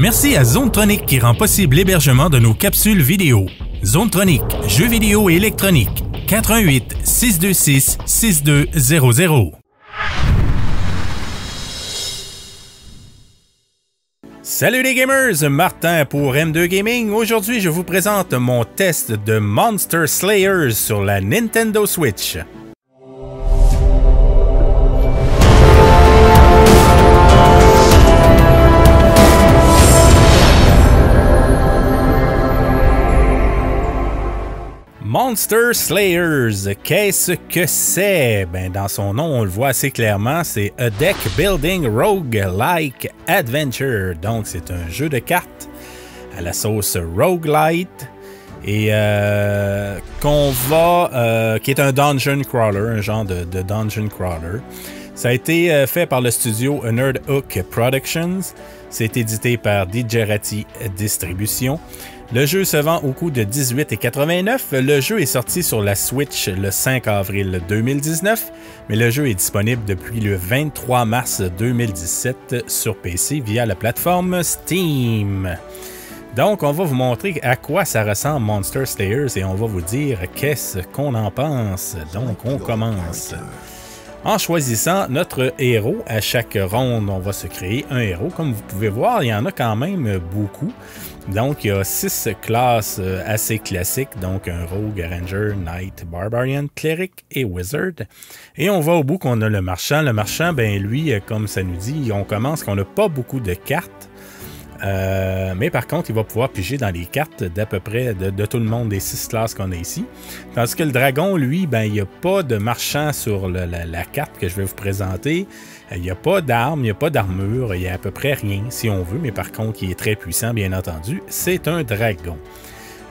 Merci à Zonetronic qui rend possible l'hébergement de nos capsules vidéo. Zonetronic, jeux vidéo et électronique. 88 626 6200. Salut les gamers, Martin pour M2 Gaming. Aujourd'hui, je vous présente mon test de Monster Slayers sur la Nintendo Switch. Monster Slayers, qu'est-ce que c'est? Ben, dans son nom, on le voit assez clairement, c'est A Deck Building Rogue-like Adventure. Donc, c'est un jeu de cartes à la sauce roguelite et euh, qu'on va, euh, qui est un dungeon crawler, un genre de, dungeon crawler. Ça a été euh, fait par le studio Nerd Hook Productions. C'est édité par Digerati Distribution. Le jeu se vend au coût de 18,89. Le jeu est sorti sur la Switch le 5 avril 2019, mais le jeu est disponible depuis le 23 mars 2017 sur PC via la plateforme Steam. Donc, on va vous montrer à quoi ça ressemble Monster Slayers et on va vous dire qu'est-ce qu'on en pense. Donc, on commence. En choisissant notre héros, à chaque ronde, on va se créer un héros. Comme vous pouvez voir, il y en a quand même beaucoup. Donc, il y a six classes euh, assez classiques, donc un Rogue, Ranger, Knight, Barbarian, Cleric et Wizard. Et on va au bout qu'on a le marchand. Le marchand, ben lui, euh, comme ça nous dit, on commence qu'on n'a pas beaucoup de cartes. Euh, mais par contre, il va pouvoir piger dans les cartes d'à peu près de, tout le monde des six classes qu'on a ici. Tandis que le dragon, lui, ben, il n'y a pas de marchand sur la, carte que je vais vous présenter. Il n'y a pas d'armes, il n'y a pas d'armure, il n'y a à peu près rien si on veut, mais par contre, il est très puissant, bien entendu. C'est un dragon.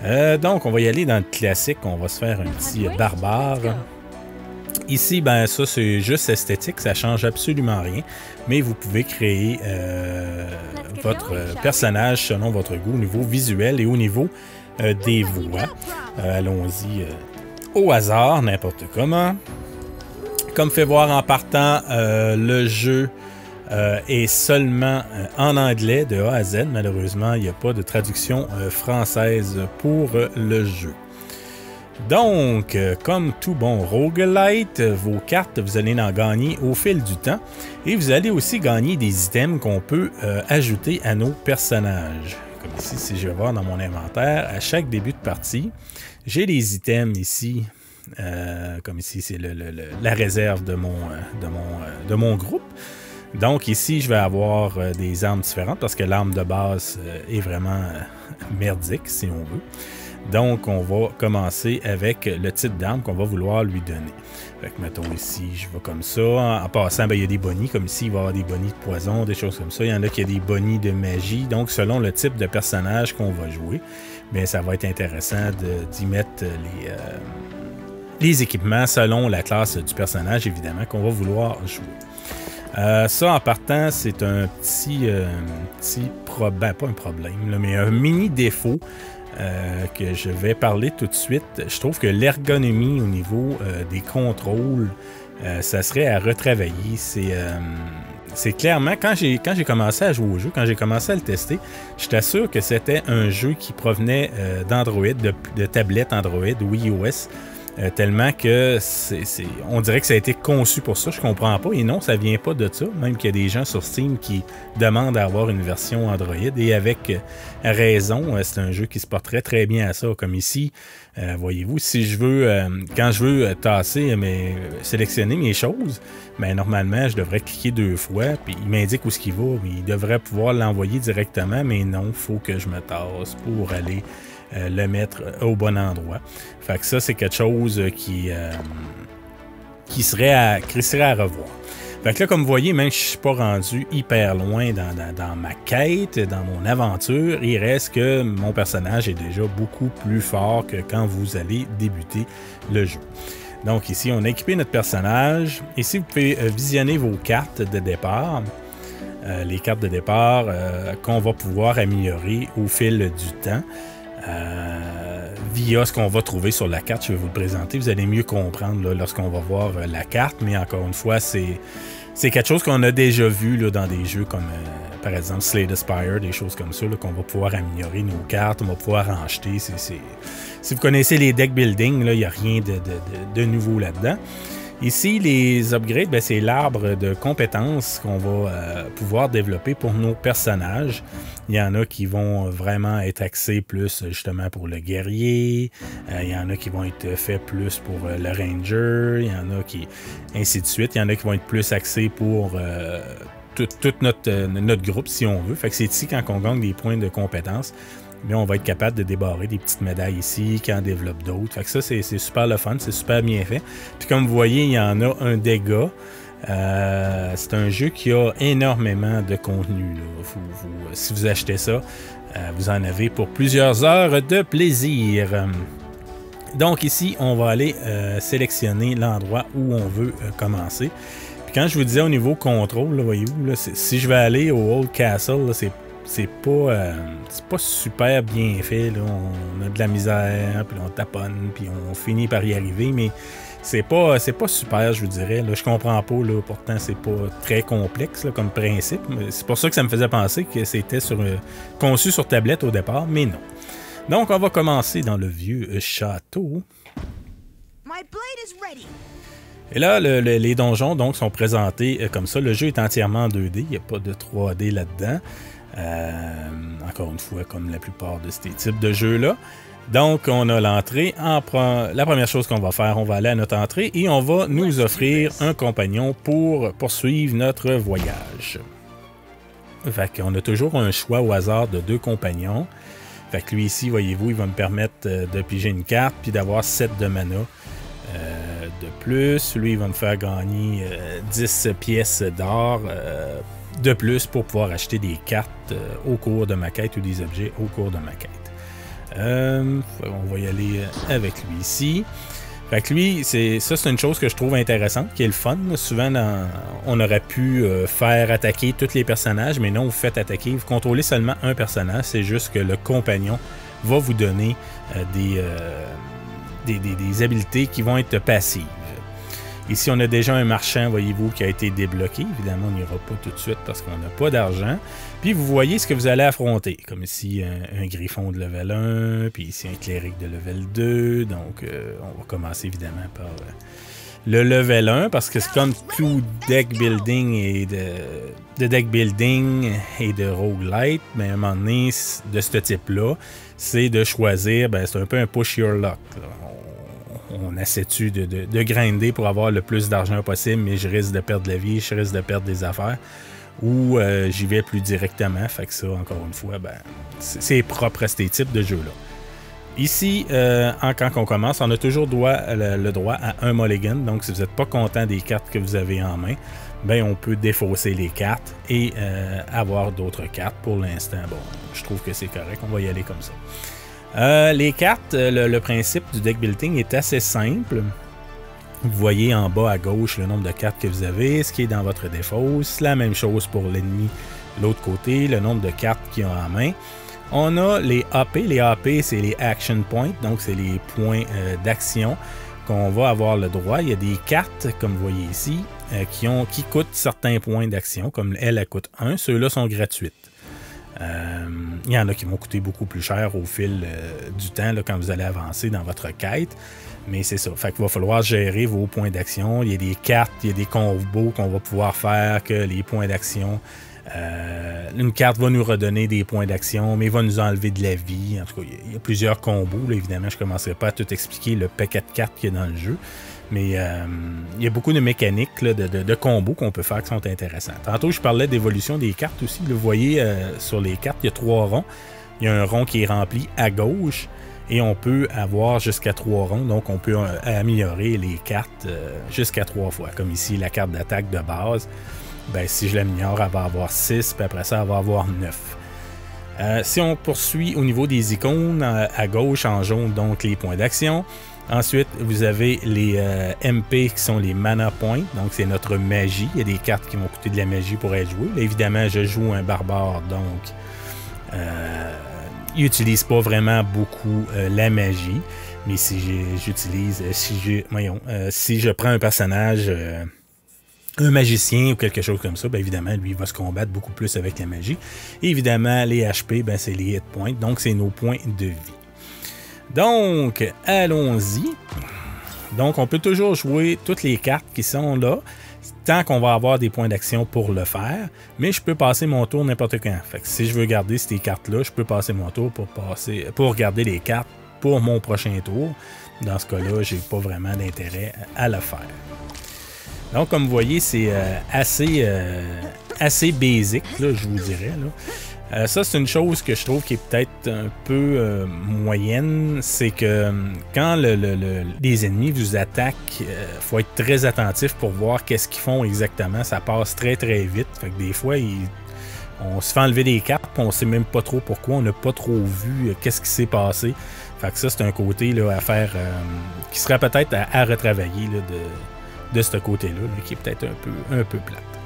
Euh, donc, on va y aller dans le classique. On va se faire un petit barbare. Ici, ben ça c'est juste esthétique, ça change absolument rien, mais vous pouvez créer euh, votre personnage selon votre goût au niveau visuel et au niveau euh, des voix. Allons-y au hasard, n'importe comment. Comme fait voir en partant, le jeu est seulement en anglais de A à Z. Malheureusement, il n'y a pas de traduction française pour le jeu. Donc, euh, comme tout bon roguelite, vos cartes, vous allez en gagner au fil du temps. Et vous allez aussi gagner des items qu'on peut euh, ajouter à nos personnages. Comme ici, si je vais voir dans mon inventaire, à chaque début de partie, j'ai les items ici. Euh, comme ici, c'est la réserve de mon, de, mon, de mon groupe. Donc ici, je vais avoir des armes différentes parce que l'arme de base est vraiment merdique, si on veut. Donc, on va commencer avec le type d'arme qu'on va vouloir lui donner. Fait que, mettons ici, je vais comme ça. En, passant, ben, il y a des bonnies, comme ici, il va y avoir des bonnies de poison, des choses comme ça. Il y en a qui ont des bonnies de magie. Donc, selon le type de personnage qu'on va jouer, bien, ça va être intéressant d'y mettre les, euh, les équipements selon la classe du personnage, évidemment, qu'on va vouloir jouer. Euh, ça, en partant, c'est un petit, euh, petit problème, pas un problème, mais un mini défaut euh, que je vais parler tout de suite. Je trouve que l'ergonomie au niveau euh, des contrôles, ça serait à retravailler. C'est clairement, quand j'ai commencé à jouer au jeu, quand j'ai commencé à le tester, j'étais sûr que c'était un jeu qui provenait d'Android, de, tablette Android ou iOS. Euh, tellement que c'est, on dirait que ça a été conçu pour ça. Je comprends pas. Et non, ça vient pas de ça. Même qu'il y a des gens sur Steam qui demandent à avoir une version Android. Et avec euh, raison, euh, c'est un jeu qui se porterait très bien à ça. Comme ici, voyez-vous, si je veux, quand je veux tasser, mais sélectionner mes choses, ben normalement, je devrais cliquer deux fois, puis il m'indique où ce qu'il va. Il devrait pouvoir l'envoyer directement, mais non, faut que je me tasse pour aller euh, le mettre au bon endroit. Fait que ça, c'est quelque chose qui, euh, qui, serait à, qui serait à revoir. Fait que là, comme vous voyez, même si je ne suis pas rendu hyper loin dans, ma quête, dans mon aventure, il reste que mon personnage est déjà beaucoup plus fort que quand vous allez débuter le jeu. Donc ici, on a équipé notre personnage. Ici, vous pouvez euh, visionner vos cartes de départ. les cartes de départ qu'on va pouvoir améliorer au fil du temps. Euh, via ce qu'on va trouver sur la carte. Je vais vous le présenter. Vous allez mieux comprendre lorsqu'on va voir euh, la carte, mais encore une fois, c'est c'est quelque chose qu'on a déjà vu dans des jeux comme par exemple Slade Spire, des choses comme ça, qu'on va pouvoir améliorer nos cartes, on va pouvoir en acheter. Si vous connaissez les deck building, il n'y a rien de nouveau là-dedans. Ici, les upgrades, ben, c'est l'arbre de compétences qu'on va euh, pouvoir développer pour nos personnages. Il y en a qui vont vraiment être axés plus justement pour le guerrier. Euh, il y en a qui vont être faits plus pour euh, le ranger. Il y en a qui... ainsi de suite. Il y en a qui vont être plus axés pour tout, notre, notre groupe, si on veut. Fait que c'est ici quand on gagne des points de compétences mais on va être capable de débarrer des petites médailles ici, qui en développe d'autres. Fait que ça, c'est super le fun, c'est super bien fait. Puis comme vous voyez, il y en a un dégât. Euh, c'est un jeu qui a énormément de contenu. si vous achetez ça, euh, vous en avez pour plusieurs heures de plaisir. Donc ici, on va aller euh, sélectionner l'endroit où on veut commencer. Puis quand je vous disais au niveau contrôle, voyez-vous, si je vais aller au Old Castle, c'est c'est pas, euh, pas super bien fait. Là. On a de la misère, puis on taponne, puis on finit par y arriver, mais c'est pas, c'est pas super, je vous dirais. Là. Je comprends pas, là. pourtant c'est pas très complexe comme principe. C'est pour ça que ça me faisait penser que c'était sur, euh, conçu sur tablette au départ, mais non. Donc on va commencer dans le vieux château. Et là, les donjons donc, sont présentés euh, comme ça. Le jeu est entièrement en 2D, il n'y a pas de 3D là-dedans. Euh, encore une fois, comme la plupart de ces types de jeux-là. Donc, on a l'entrée. La première chose qu'on va faire, on va aller à notre entrée et on va nous offrir un compagnon pour poursuivre notre voyage. Fait qu'on a toujours un choix au hasard de deux compagnons. Fait que lui ici, voyez-vous, il va me permettre euh, de piger une carte puis d'avoir 7 de mana euh, de plus. Lui, il va me faire gagner 10 pièces d'or de plus pour pouvoir acheter des cartes euh, au cours de ma quête ou des objets au cours de ma quête. Euh, on va y aller euh, avec lui ici. Fait lui, c'est ça, c'est une chose que je trouve intéressante, qui est le fun. Souvent, on aurait pu faire attaquer tous les personnages, mais non, vous faites attaquer. Vous contrôlez seulement un personnage. C'est juste que le compagnon va vous donner des, des, des, habiletés qui vont être passives. Ici, on a déjà un marchand, voyez-vous, qui a été débloqué. Évidemment, on n'ira pas tout de suite parce qu'on n'a pas d'argent. Puis, vous voyez ce que vous allez affronter. Comme ici, un, griffon de level 1, puis ici, un cléric de level 2. Donc, euh, on va commencer évidemment par euh, le level 1 parce que c'est comme tout deck building et de, deck building et de roguelite. Mais à un moment donné, de ce type-là, c'est de choisir, ben, c'est un peu un push your luck on essaie-tu de, de, grinder pour avoir le plus d'argent possible, mais je risque de perdre la vie, je risque de perdre des affaires. Ou euh, j'y vais plus directement. Fait que ça, encore une fois, ben, c'est propre à ces types de jeux-là. Ici, euh, quand on commence, on a toujours le, droit à un mulligan. Donc, si vous n'êtes pas content des cartes que vous avez en main, ben, on peut défausser les cartes et euh, avoir d'autres cartes. Pour l'instant, bon, je trouve que c'est correct. On va y aller comme ça. Euh, les cartes, euh, le, principe du deck building est assez simple. Vous voyez en bas à gauche le nombre de cartes que vous avez, ce qui est dans votre défausse. La même chose pour l'ennemi, l'autre côté, le nombre de cartes qu'il a en main. On a les AP. Les AP, c'est les action points, donc c'est les points euh, d'action qu'on va avoir le droit. Il y a des cartes, comme vous voyez ici, qui, ont, qui coûtent certains points d'action, comme elle, elle coûte 1. Ceux-là sont gratuits. Euh, il y en a qui vont coûter beaucoup plus cher au fil euh, du temps quand vous allez avancer dans votre quête. Mais c'est ça. Fait qu'il va falloir gérer vos points d'action. Il y a des cartes, il y a des combos qu'on va pouvoir faire que les points d'action. Euh, une carte va nous redonner des points d'action, mais va nous enlever de la vie. En tout cas, il y a plusieurs combos. évidemment, je ne commencerai pas à tout expliquer le paquet de cartes qu'il y a dans le jeu. Mais euh, il y a beaucoup de mécaniques, de, combos qu'on peut faire qui sont intéressants. Tantôt, je parlais d'évolution des cartes aussi. Vous voyez, euh, sur les cartes, il y a trois ronds. Il y a un rond qui est rempli à gauche et on peut avoir jusqu'à trois ronds. Donc, on peut euh, améliorer les cartes jusqu'à trois fois. Comme ici, la carte d'attaque de base. Ben, si je l'améliore, elle va avoir 6, puis après ça, elle va avoir 9. si on poursuit au niveau des icônes, à gauche en jaune, donc les points d'action. Ensuite, vous avez les euh, MP qui sont les mana points. Donc, c'est notre magie. Il y a des cartes qui vont coûter de la magie pour être jouées. évidemment, je joue un barbare, donc euh, il n'utilise pas vraiment beaucoup euh, la magie. Mais si j'utilise, si je, si je prends un personnage un magicien ou quelque chose comme ça, bien évidemment, lui, il va se combattre beaucoup plus avec la magie. Et évidemment, les HP, ben, c'est les hit points, donc c'est nos points de vie. Donc, allons-y. Donc, on peut toujours jouer toutes les cartes qui sont là, tant qu'on va avoir des points d'action pour le faire, mais je peux passer mon tour n'importe quand. Si je veux garder ces cartes-là, je peux passer mon tour pour, garder les cartes pour mon prochain tour. Dans ce cas-là, j'ai pas vraiment d'intérêt à le faire. Donc, comme vous voyez, c'est euh, assez, euh, assez basique, je vous dirais. Euh, ça, c'est une chose que je trouve qui est peut-être un peu moyenne. C'est que quand les ennemis vous attaquent, faut être très attentif pour voir qu'est-ce qu'ils font exactement. Ça passe très, très vite. Fait que des fois, on se fait enlever des cartes, on sait même pas trop pourquoi. On n'a pas trop vu qu'est-ce qui s'est passé. Fait que ça, c'est un côté là, à faire qui serait peut-être à, retravailler de de ce côté-là, qui est peut-être un peu, un peu plate.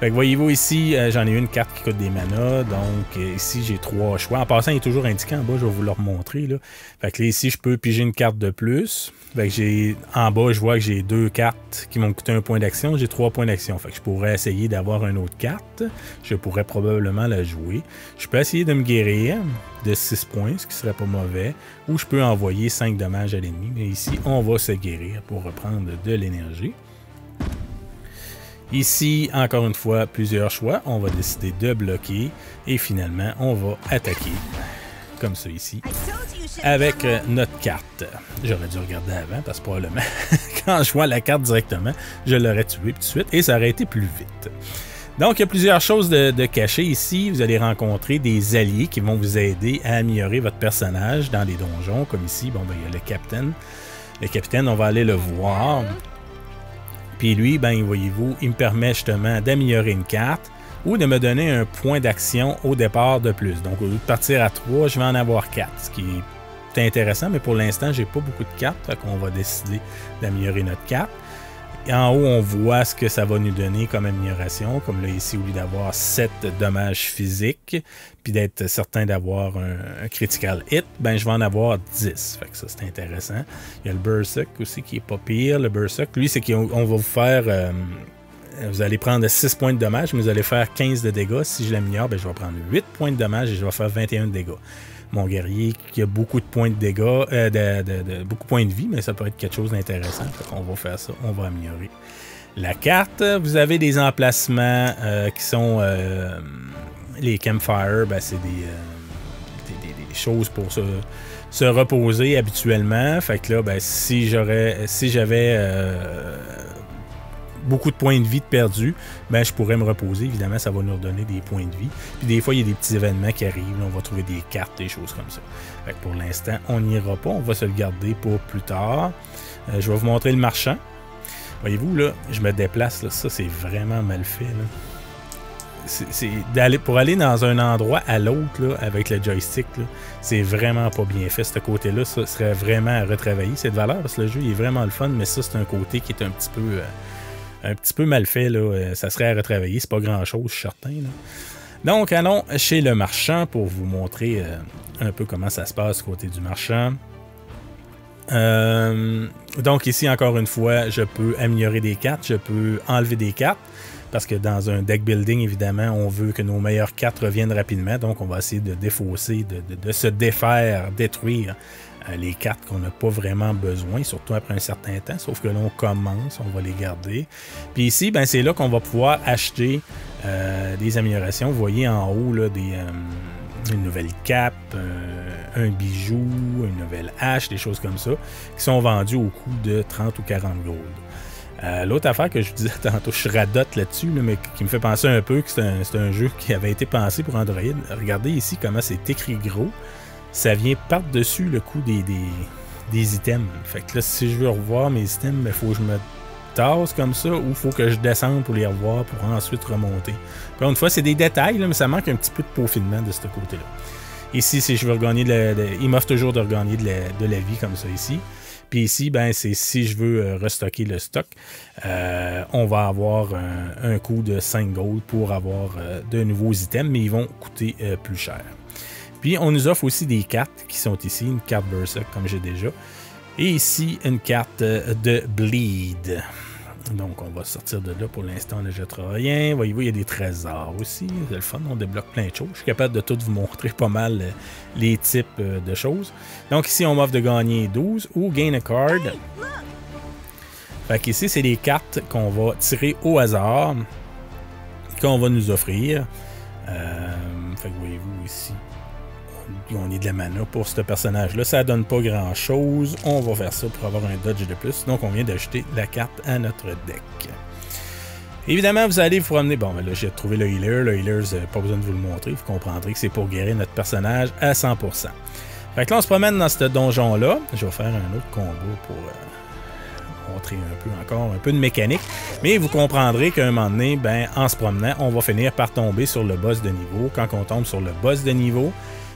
Fait que voyez-vous ici, euh, j'en ai une carte qui coûte des manas. Donc euh, ici, j'ai trois choix. En passant, il est toujours indiqué en bas, je vais vous le remontrer. Là. Fait que là, ici, je peux piger une carte de plus. Fait que j'ai. En bas, je vois que j'ai deux cartes qui m'ont coûté un point d'action. J'ai trois points d'action. Fait que je pourrais essayer d'avoir une autre carte. Je pourrais probablement la jouer. Je peux essayer de me guérir de 6 points, ce qui serait pas mauvais. Ou je peux envoyer 5 dommages à l'ennemi. Mais ici, on va se guérir pour reprendre de l'énergie. Ici, encore une fois, plusieurs choix. On va décider de bloquer et finalement, on va attaquer comme ça ici avec euh, notre carte. J'aurais dû regarder avant parce que probablement quand je vois la carte directement, je l'aurais tué tout de suite et ça aurait été plus vite. Donc, il y a plusieurs choses de, de cachées ici. Vous allez rencontrer des alliés qui vont vous aider à améliorer votre personnage dans les donjons, comme ici. Bon, ben, il y a le capitaine. Le capitaine, on va aller le voir. Puis lui, ben, voyez-vous, il me permet justement d'améliorer une carte ou de me donner un point d'action au départ de plus. Donc, au lieu de partir à 3, je vais en avoir 4, ce qui est intéressant, mais pour l'instant, j'ai pas beaucoup de cartes, donc on va décider d'améliorer notre carte en haut, on voit ce que ça va nous donner comme amélioration. Comme là, ici, au lieu d'avoir 7 dommages physiques, puis d'être certain d'avoir un, critical hit, ben je vais en avoir 10. Fait que ça, c'est intéressant. Il y a le Berserk aussi qui est pas pire. Le Berserk, lui, c'est qu'on va vous faire. Euh, vous allez prendre 6 points de dommages, mais vous allez faire 15 de dégâts. Si je l'améliore, ben, je vais prendre 8 points de dommages et je vais faire 21 de dégâts mon guerrier qui a beaucoup de points de dégâts, euh, beaucoup de points de vie, mais ça peut être quelque chose d'intéressant. On va faire ça, on va améliorer. La carte, vous avez des emplacements euh, qui sont euh, les campfires, ben, c'est des, choses pour se, reposer habituellement. Fait que là, ben, si j'aurais, si j'avais beaucoup de points de vie de perdus, ben, je pourrais me reposer. Évidemment, ça va nous redonner des points de vie. Puis des fois, il y a des petits événements qui arrivent. on va trouver des cartes, des choses comme ça. pour l'instant, on n'ira pas. On va se le garder pour plus tard. Euh, je vais vous montrer le marchand. Voyez-vous, là, je me déplace. Là, ça, c'est vraiment mal fait. c'est d'aller pour aller dans un endroit à l'autre avec le joystick, c'est vraiment pas bien fait. Ce côté-là, ça serait vraiment à retravailler cette valeur parce que le jeu est vraiment le fun, mais ça, c'est un côté qui est un petit peu. Euh, un petit peu mal fait. Là. Euh, ça serait à retravailler. C'est pas grand-chose, je suis certain. Donc, allons chez le marchand pour vous montrer euh, un peu comment ça se passe côté du marchand. Euh, donc ici, encore une fois, je peux améliorer des cartes, je peux enlever des cartes, parce que dans un deck building, évidemment, on veut que nos meilleures cartes reviennent rapidement, donc on va essayer de défausser, de se défaire, détruire les cartes qu'on n'a pas vraiment besoin, surtout après un certain temps. Sauf que là, on commence, on va les garder. Puis ici, ben, c'est là qu'on va pouvoir acheter euh, des améliorations. Vous voyez en haut là, des, euh, une nouvelle cape, un bijou, une nouvelle hache, des choses comme ça, qui sont vendues au coût de 30 ou 40 gold. L'autre affaire que je vous disais tantôt, je radote là-dessus, mais qui me fait penser un peu que c'est un, jeu qui avait été pensé pour Android. Regardez ici comment c'est écrit gros ça vient par-dessus le coût des, des, items. Fait que là, si je veux revoir mes items, il ben, faut que je me tasse comme ça ou faut que je descende pour les revoir pour ensuite remonter. Encore une fois, c'est des détails, mais ça manque un petit peu de peaufinement de ce côté-là. Ici, si je veux regagner de la, il m'offre toujours de regagner de la, vie comme ça ici. Puis ici, ben, c'est si je veux euh, restocker le stock, euh, on va avoir un, coût de 5 gold pour avoir euh, de nouveaux items, mais ils vont coûter plus cher. Puis on nous offre aussi des cartes qui sont ici, une carte Berserk comme j'ai déjà. Et ici, une carte euh, de Bleed. Donc, on va sortir de là. Pour l'instant, on ne jettera rien. Voyez-vous, il y a des trésors aussi. C'est le fun, on débloque plein de choses. Je suis capable de tout vous montrer pas mal euh, les types euh, de choses. Donc, ici, on m'offre de gagner 12 ou gain a card. Fait qu'ici, c'est les cartes qu'on va tirer au hasard, qu'on va nous offrir. Fait que voyez-vous ici, on est de la mana pour ce personnage-là. Ça donne pas grand-chose. On va faire ça pour avoir un dodge de plus. Donc, on vient d'ajouter la carte à notre deck. Évidemment, vous allez vous promener. Bon, ben là, j'ai trouvé le healer. Le healer, pas besoin de vous le montrer. Vous comprendrez que c'est pour guérir notre personnage à 100%. Fait que là, on se promène dans ce donjon-là. Je vais faire un autre combo pour euh, montrer un peu encore, un peu de mécanique. Mais vous comprendrez qu'à un moment donné, ben, en se promenant, on va finir par tomber sur le boss de niveau. Quand on tombe sur le boss de niveau,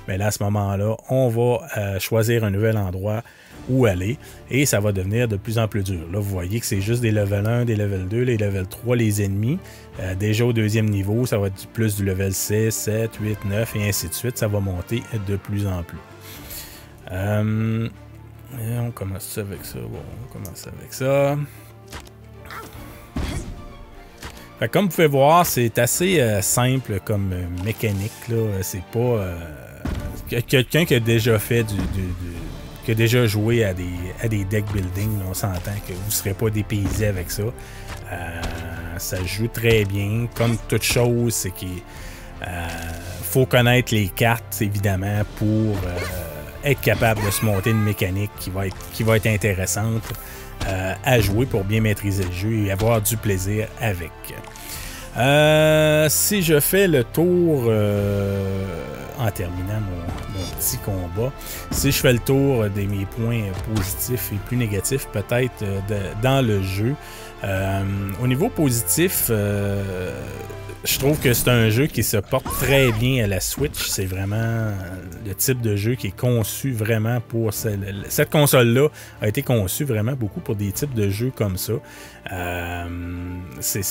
mais là, à ce moment-là, on va euh, choisir un nouvel endroit où aller et ça va devenir de plus en plus dur. Là, vous voyez que c'est juste des level 1, des level 2, les level 3, les ennemis. Euh, déjà au deuxième niveau, ça va être plus du level 6, 7, 8, 9 et ainsi de suite. Ça va monter de plus en plus. Euh, on commence avec ça. Bon, on commence avec ça. comme vous pouvez voir, c'est assez simple comme mécanique. C'est pas quelqu'un qui a déjà fait du, qui a déjà joué à des, à des deck building, on s'entend que vous ne serez pas dépaysé avec ça. Euh, ça joue très bien. Comme toute chose, c'est qu'il euh, faut connaître les cartes, évidemment, pour euh, être capable de se monter une mécanique qui va être, qui va être intéressante à jouer pour bien maîtriser le jeu et avoir du plaisir avec. si je fais le tour en terminant mon, petit combat. Si je fais le tour de mes points positifs et plus négatifs, peut-être euh, dans le jeu. Euh, au niveau positif, euh, je trouve que c'est un jeu qui se porte très bien à la Switch. C'est vraiment le type de jeu qui est conçu vraiment pour cette console-là a été conçue vraiment beaucoup pour des types de jeux comme ça. c'est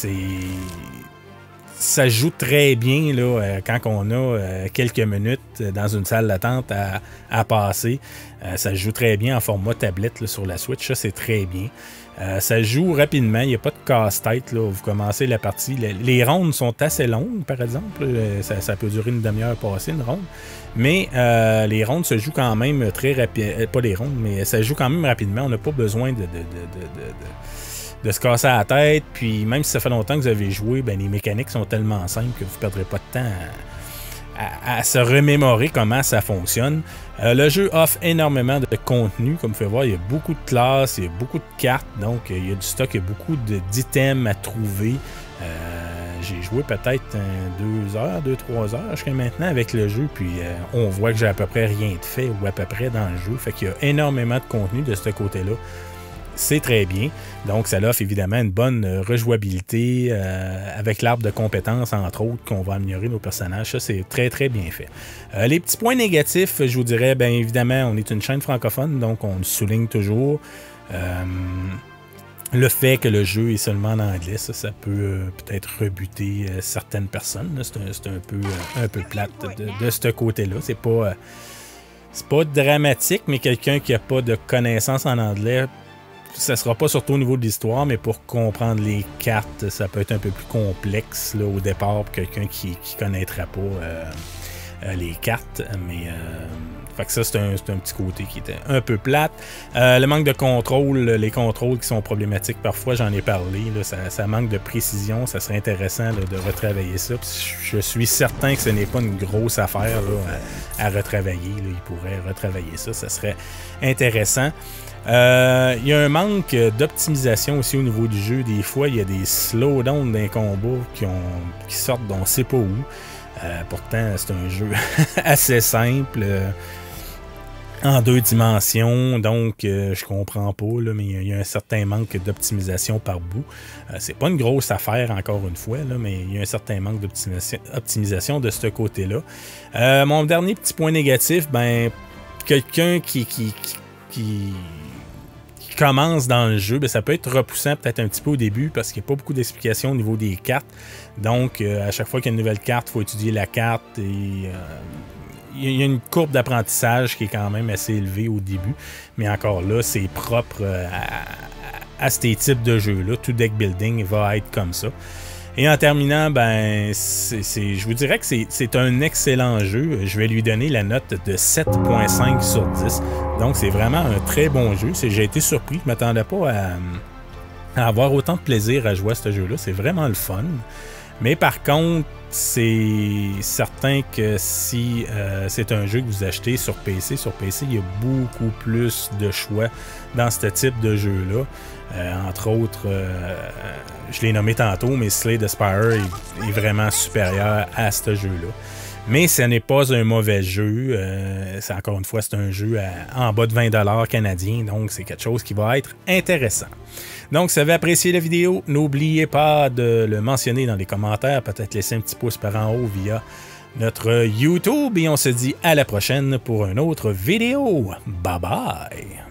ça joue très bien là, euh, quand on a euh, quelques minutes dans une salle d'attente à, passer. Euh, ça joue très bien en format tablette sur la Switch, ça c'est très bien. ça joue rapidement, il n'y a pas de casse-tête. Vous commencez la partie. Les, rondes sont assez longues, par exemple. Ça, peut durer une demi-heure passer, une ronde. Mais les rondes se jouent quand même très rapidement. Pas les rondes, mais ça joue quand même rapidement. On n'a pas besoin de se casser la tête. Puis même si ça fait longtemps que vous avez joué, ben, les mécaniques sont tellement simples que vous ne perdrez pas de temps à, se remémorer comment ça fonctionne. Euh, le jeu offre énormément de contenu. Comme vous pouvez voir, il y a beaucoup de classes, il y a beaucoup de cartes. Donc, il y a du stock, il y a beaucoup d'items à trouver. Euh, j'ai joué peut-être deux heures, deux, trois heures jusqu'à maintenant avec le jeu, puis euh, on voit que j'ai à peu près rien de fait ou à peu près dans le jeu. Fait qu'il y a énormément de contenu de ce côté-là c'est très bien. Donc, ça offre évidemment une bonne euh, rejouabilité euh, avec l'arbre de compétences, entre autres, qu'on va améliorer nos personnages. Ça, c'est très, très bien fait. Euh, les petits points négatifs, je vous dirais, bien évidemment, on est une chaîne francophone, donc on souligne toujours. le fait que le jeu est seulement en anglais, ça, ça peut peut-être rebuter certaines personnes. C'est un, peu, un peu plate de, ce côté-là. C'est pas. pas dramatique, mais quelqu'un qui n'a pas de connaissances en anglais ça sera pas surtout au niveau de l'histoire, mais pour comprendre les cartes, ça peut être un peu plus complexe là, au départ pour quelqu'un qui ne connaîtra pas euh, euh, les cartes. Mais euh, fait que ça, c'est un, petit côté qui était un peu plate. le manque de contrôle, les contrôles qui sont problématiques parfois, j'en ai parlé. ça, manque de précision. Ça serait intéressant de retravailler ça. je suis certain que ce n'est pas une grosse affaire à, retravailler. Il pourrait retravailler ça. Ça serait intéressant. Euh, il y a un manque d'optimisation aussi au niveau du jeu. Des fois, il y a des slowdowns d'un combat qui, qui sortent d'on ne sait pas où. Euh, pourtant, c'est un jeu assez simple. Euh, en deux dimensions, donc je comprends pas, mais il y a un certain manque d'optimisation par bout. c'est pas une grosse affaire, encore une fois, mais il y a un certain manque d'optimisation de ce côté-là. mon dernier petit point négatif, ben, quelqu'un qui, qui, qui commence dans le jeu, ben, ça peut être repoussant peut-être un petit peu au début parce qu'il n'y a pas beaucoup d'explications au niveau des cartes. Donc, euh, à chaque fois qu'il y a une nouvelle carte, il faut étudier la carte et euh, il y a une courbe d'apprentissage qui est quand même assez élevée au début. Mais encore là, c'est propre euh, à ces types de jeux-là. Tout deck building va être comme ça. Et en terminant, ben, je vous dirais que c'est un excellent jeu. Je vais lui donner la note de 7.5 sur 10. Donc, c'est vraiment un très bon jeu. J'ai été surpris. Je ne m'attendais pas à, avoir autant de plaisir à jouer à ce jeu-là. C'est vraiment le fun. Mais par contre, c'est certain que si euh, c'est un jeu que vous achetez sur PC, sur PC, il y a beaucoup plus de choix dans ce type de jeu-là. Euh, entre autres, euh, je l'ai nommé tantôt, mais Slay the Spire est, vraiment supérieur à ce jeu-là. Mais ce n'est pas un mauvais jeu. c'est encore une fois, c'est un jeu en bas de 20$ canadiens, donc c'est quelque chose qui va être intéressant. Donc, si vous avez apprécié la vidéo, n'oubliez pas de le mentionner dans les commentaires, peut-être laisser un petit pouce par en haut via notre YouTube et on se dit à la prochaine pour une autre vidéo. Bye bye!